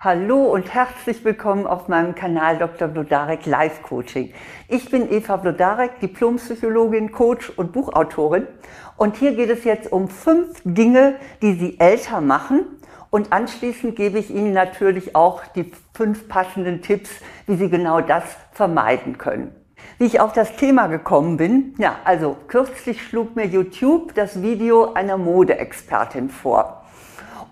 Hallo und herzlich willkommen auf meinem Kanal Dr. Blodarek Live Coaching. Ich bin Eva Blodarek, Diplompsychologin, Coach und Buchautorin. Und hier geht es jetzt um fünf Dinge, die Sie älter machen. Und anschließend gebe ich Ihnen natürlich auch die fünf passenden Tipps, wie Sie genau das vermeiden können. Wie ich auf das Thema gekommen bin, ja, also kürzlich schlug mir YouTube das Video einer Modeexpertin vor.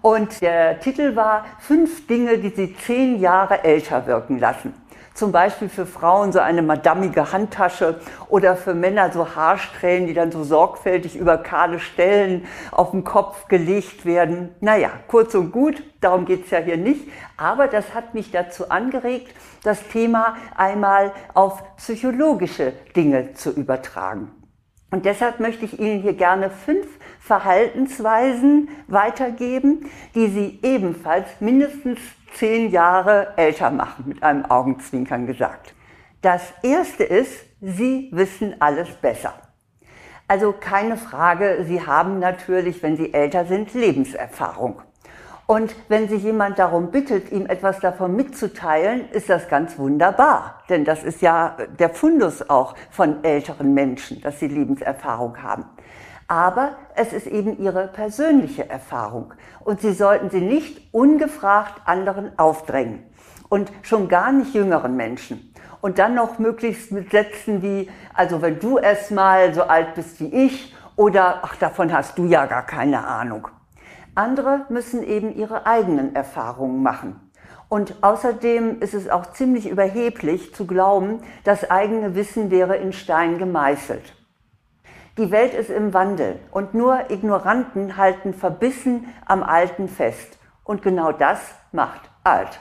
Und der Titel war Fünf Dinge, die Sie zehn Jahre älter wirken lassen. Zum Beispiel für Frauen so eine madamige Handtasche oder für Männer so Haarsträhnen, die dann so sorgfältig über kahle Stellen auf den Kopf gelegt werden. Naja, kurz und gut, darum geht's ja hier nicht. Aber das hat mich dazu angeregt, das Thema einmal auf psychologische Dinge zu übertragen. Und deshalb möchte ich Ihnen hier gerne fünf Verhaltensweisen weitergeben, die Sie ebenfalls mindestens zehn Jahre älter machen, mit einem Augenzwinkern gesagt. Das erste ist, Sie wissen alles besser. Also keine Frage, Sie haben natürlich, wenn Sie älter sind, Lebenserfahrung. Und wenn sich jemand darum bittet, ihm etwas davon mitzuteilen, ist das ganz wunderbar. Denn das ist ja der Fundus auch von älteren Menschen, dass sie Lebenserfahrung haben. Aber es ist eben ihre persönliche Erfahrung. Und sie sollten sie nicht ungefragt anderen aufdrängen. Und schon gar nicht jüngeren Menschen. Und dann noch möglichst mit Sätzen wie, also wenn du erst mal so alt bist wie ich, oder ach, davon hast du ja gar keine Ahnung. Andere müssen eben ihre eigenen Erfahrungen machen. Und außerdem ist es auch ziemlich überheblich zu glauben, das eigene Wissen wäre in Stein gemeißelt. Die Welt ist im Wandel und nur Ignoranten halten verbissen am Alten fest. Und genau das macht alt.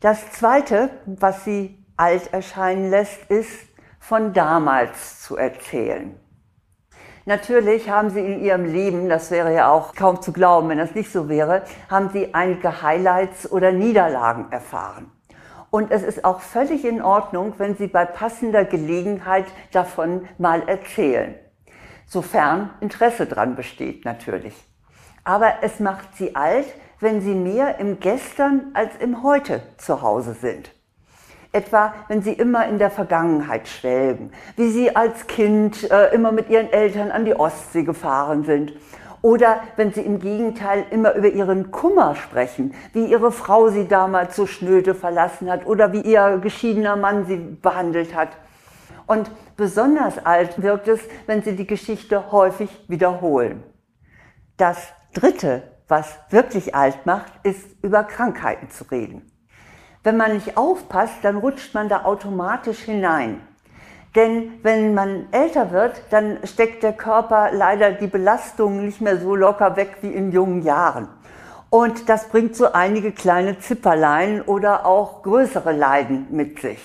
Das Zweite, was sie alt erscheinen lässt, ist von damals zu erzählen. Natürlich haben Sie in Ihrem Leben, das wäre ja auch kaum zu glauben, wenn das nicht so wäre, haben Sie einige Highlights oder Niederlagen erfahren. Und es ist auch völlig in Ordnung, wenn Sie bei passender Gelegenheit davon mal erzählen. Sofern Interesse dran besteht natürlich. Aber es macht Sie alt, wenn Sie mehr im Gestern als im Heute zu Hause sind. Etwa, wenn sie immer in der Vergangenheit schwelgen, wie sie als Kind äh, immer mit ihren Eltern an die Ostsee gefahren sind. Oder wenn sie im Gegenteil immer über ihren Kummer sprechen, wie ihre Frau sie damals so schnöde verlassen hat oder wie ihr geschiedener Mann sie behandelt hat. Und besonders alt wirkt es, wenn sie die Geschichte häufig wiederholen. Das Dritte, was wirklich alt macht, ist über Krankheiten zu reden. Wenn man nicht aufpasst, dann rutscht man da automatisch hinein. Denn wenn man älter wird, dann steckt der Körper leider die Belastung nicht mehr so locker weg wie in jungen Jahren. Und das bringt so einige kleine Zipperlein oder auch größere Leiden mit sich.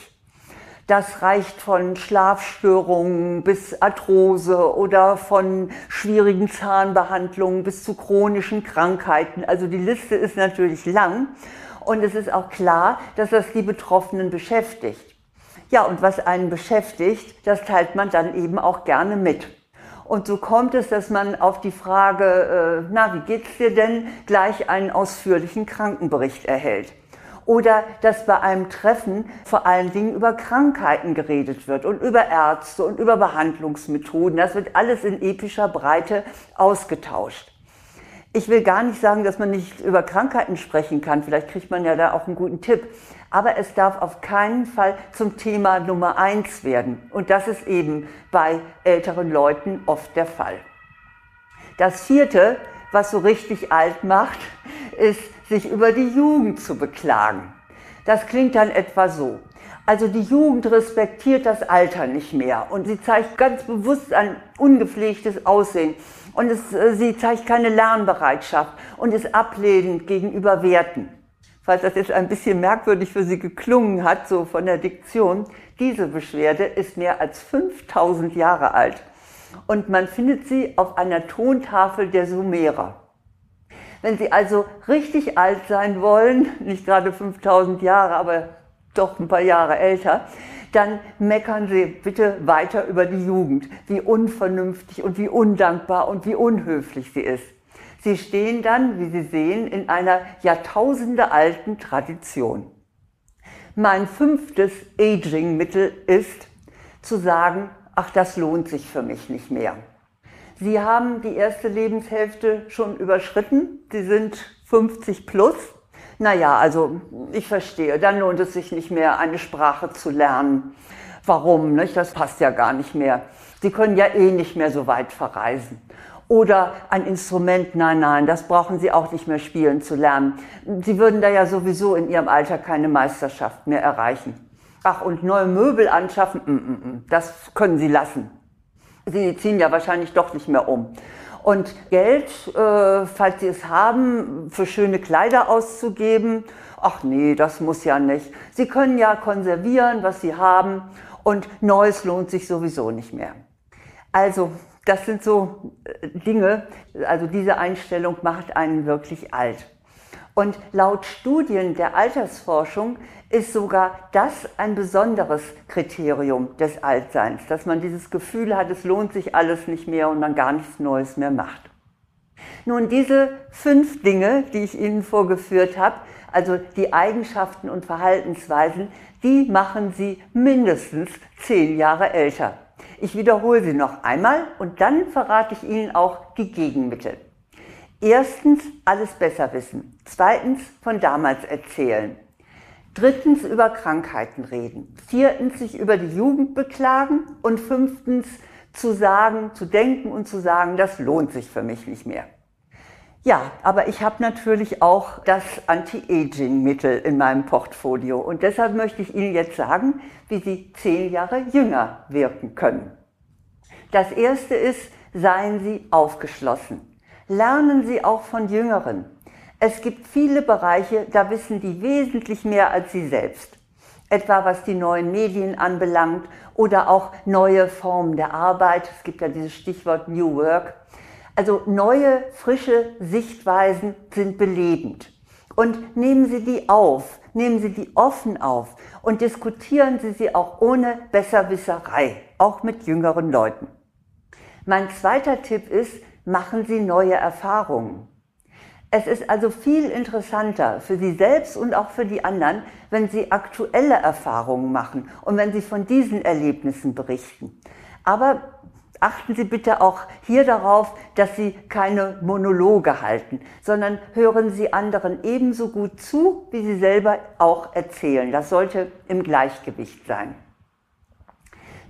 Das reicht von Schlafstörungen bis Arthrose oder von schwierigen Zahnbehandlungen bis zu chronischen Krankheiten. Also die Liste ist natürlich lang. Und es ist auch klar, dass das die Betroffenen beschäftigt. Ja, und was einen beschäftigt, das teilt man dann eben auch gerne mit. Und so kommt es, dass man auf die Frage, äh, na, wie geht's dir denn, gleich einen ausführlichen Krankenbericht erhält. Oder dass bei einem Treffen vor allen Dingen über Krankheiten geredet wird und über Ärzte und über Behandlungsmethoden. Das wird alles in epischer Breite ausgetauscht. Ich will gar nicht sagen, dass man nicht über Krankheiten sprechen kann. Vielleicht kriegt man ja da auch einen guten Tipp. Aber es darf auf keinen Fall zum Thema Nummer eins werden. Und das ist eben bei älteren Leuten oft der Fall. Das vierte, was so richtig alt macht, ist, sich über die Jugend zu beklagen. Das klingt dann etwa so. Also die Jugend respektiert das Alter nicht mehr und sie zeigt ganz bewusst ein ungepflegtes Aussehen und es, äh, sie zeigt keine Lernbereitschaft und ist ablehnend gegenüber Werten. Falls das jetzt ein bisschen merkwürdig für Sie geklungen hat, so von der Diktion, diese Beschwerde ist mehr als 5000 Jahre alt und man findet sie auf einer Tontafel der Sumerer. Wenn Sie also richtig alt sein wollen, nicht gerade 5000 Jahre, aber doch ein paar Jahre älter, dann meckern Sie bitte weiter über die Jugend, wie unvernünftig und wie undankbar und wie unhöflich sie ist. Sie stehen dann, wie Sie sehen, in einer jahrtausendealten Tradition. Mein fünftes Aging-Mittel ist zu sagen, ach, das lohnt sich für mich nicht mehr. Sie haben die erste Lebenshälfte schon überschritten. Sie sind 50 plus. Naja, also ich verstehe, dann lohnt es sich nicht mehr, eine Sprache zu lernen. Warum? Nicht? Das passt ja gar nicht mehr. Sie können ja eh nicht mehr so weit verreisen. Oder ein Instrument, nein, nein, das brauchen Sie auch nicht mehr spielen zu lernen. Sie würden da ja sowieso in Ihrem Alter keine Meisterschaft mehr erreichen. Ach, und neue Möbel anschaffen, mm, mm, mm, das können Sie lassen. Sie ziehen ja wahrscheinlich doch nicht mehr um. Und Geld, äh, falls Sie es haben, für schöne Kleider auszugeben, ach nee, das muss ja nicht. Sie können ja konservieren, was Sie haben und Neues lohnt sich sowieso nicht mehr. Also, das sind so äh, Dinge, also diese Einstellung macht einen wirklich alt. Und laut Studien der Altersforschung ist sogar das ein besonderes Kriterium des Altseins, dass man dieses Gefühl hat, es lohnt sich alles nicht mehr und man gar nichts Neues mehr macht. Nun, diese fünf Dinge, die ich Ihnen vorgeführt habe, also die Eigenschaften und Verhaltensweisen, die machen Sie mindestens zehn Jahre älter. Ich wiederhole sie noch einmal und dann verrate ich Ihnen auch die Gegenmittel. Erstens alles besser wissen. Zweitens von damals erzählen. Drittens über Krankheiten reden. Viertens sich über die Jugend beklagen. Und fünftens zu sagen, zu denken und zu sagen, das lohnt sich für mich nicht mehr. Ja, aber ich habe natürlich auch das Anti-Aging-Mittel in meinem Portfolio und deshalb möchte ich Ihnen jetzt sagen, wie Sie zehn Jahre jünger wirken können. Das erste ist, seien Sie aufgeschlossen. Lernen Sie auch von Jüngeren. Es gibt viele Bereiche, da wissen die wesentlich mehr als Sie selbst. Etwa was die neuen Medien anbelangt oder auch neue Formen der Arbeit. Es gibt ja dieses Stichwort New Work. Also neue, frische Sichtweisen sind belebend. Und nehmen Sie die auf, nehmen Sie die offen auf und diskutieren Sie sie auch ohne Besserwisserei, auch mit jüngeren Leuten. Mein zweiter Tipp ist, machen Sie neue Erfahrungen. Es ist also viel interessanter für Sie selbst und auch für die anderen, wenn Sie aktuelle Erfahrungen machen und wenn Sie von diesen Erlebnissen berichten. Aber achten Sie bitte auch hier darauf, dass Sie keine Monologe halten, sondern hören Sie anderen ebenso gut zu, wie Sie selber auch erzählen. Das sollte im Gleichgewicht sein.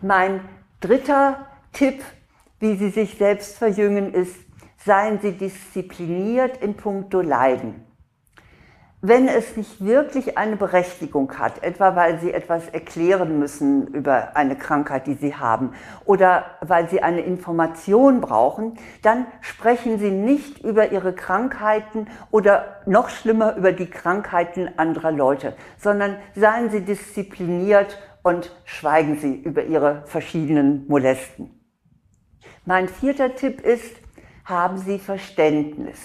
Mein dritter Tipp wie sie sich selbst verjüngen, ist, seien sie diszipliniert in puncto Leiden. Wenn es nicht wirklich eine Berechtigung hat, etwa weil sie etwas erklären müssen über eine Krankheit, die sie haben, oder weil sie eine Information brauchen, dann sprechen sie nicht über ihre Krankheiten oder noch schlimmer über die Krankheiten anderer Leute, sondern seien sie diszipliniert und schweigen sie über ihre verschiedenen Molesten. Mein vierter Tipp ist, haben Sie Verständnis.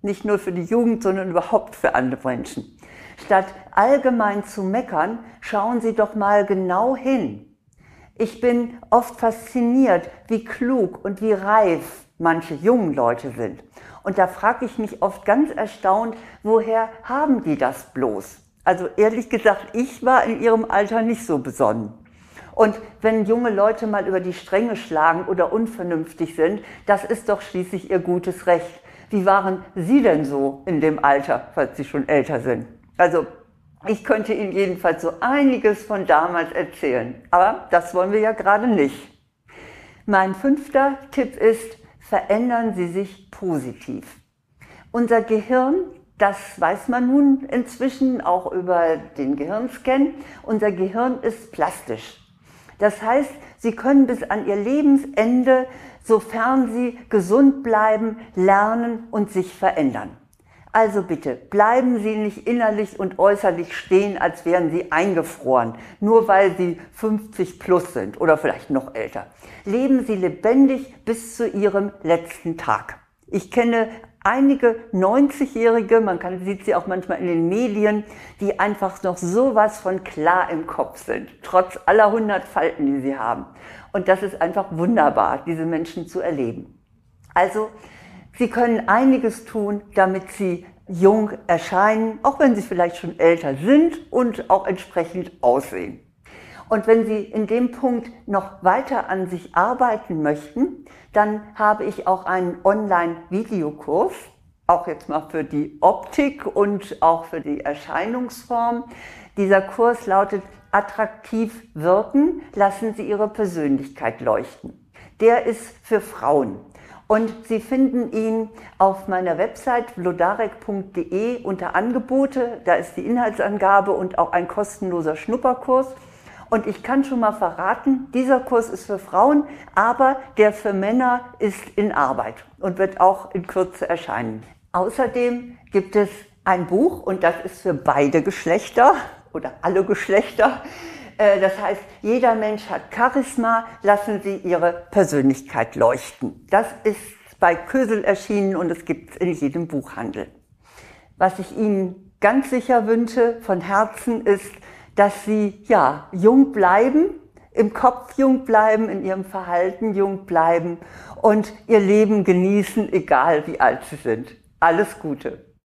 Nicht nur für die Jugend, sondern überhaupt für andere Menschen. Statt allgemein zu meckern, schauen Sie doch mal genau hin. Ich bin oft fasziniert, wie klug und wie reif manche jungen Leute sind. Und da frage ich mich oft ganz erstaunt, woher haben die das bloß? Also ehrlich gesagt, ich war in ihrem Alter nicht so besonnen. Und wenn junge Leute mal über die Stränge schlagen oder unvernünftig sind, das ist doch schließlich ihr gutes Recht. Wie waren Sie denn so in dem Alter, falls Sie schon älter sind? Also ich könnte Ihnen jedenfalls so einiges von damals erzählen, aber das wollen wir ja gerade nicht. Mein fünfter Tipp ist, verändern Sie sich positiv. Unser Gehirn, das weiß man nun inzwischen auch über den Gehirnscan, unser Gehirn ist plastisch. Das heißt, sie können bis an ihr Lebensende, sofern sie gesund bleiben, lernen und sich verändern. Also bitte, bleiben Sie nicht innerlich und äußerlich stehen, als wären Sie eingefroren, nur weil Sie 50 plus sind oder vielleicht noch älter. Leben Sie lebendig bis zu Ihrem letzten Tag. Ich kenne einige 90-Jährige, man kann, sieht sie auch manchmal in den Medien, die einfach noch sowas von klar im Kopf sind, trotz aller 100 Falten, die sie haben. Und das ist einfach wunderbar, diese Menschen zu erleben. Also Sie können einiges tun, damit Sie jung erscheinen, auch wenn Sie vielleicht schon älter sind und auch entsprechend aussehen. Und wenn Sie in dem Punkt noch weiter an sich arbeiten möchten, dann habe ich auch einen Online-Videokurs, auch jetzt mal für die Optik und auch für die Erscheinungsform. Dieser Kurs lautet Attraktiv wirken, lassen Sie Ihre Persönlichkeit leuchten. Der ist für Frauen. Und Sie finden ihn auf meiner Website vlodarek.de unter Angebote. Da ist die Inhaltsangabe und auch ein kostenloser Schnupperkurs. Und ich kann schon mal verraten, dieser Kurs ist für Frauen, aber der für Männer ist in Arbeit und wird auch in Kürze erscheinen. Außerdem gibt es ein Buch und das ist für beide Geschlechter oder alle Geschlechter. Äh, das heißt, jeder Mensch hat Charisma, lassen Sie Ihre Persönlichkeit leuchten. Das ist bei Kösel erschienen und es gibt es in jedem Buchhandel. Was ich Ihnen ganz sicher wünsche von Herzen ist, dass sie ja jung bleiben, im Kopf jung bleiben, in ihrem Verhalten jung bleiben und ihr Leben genießen, egal wie alt sie sind. Alles Gute.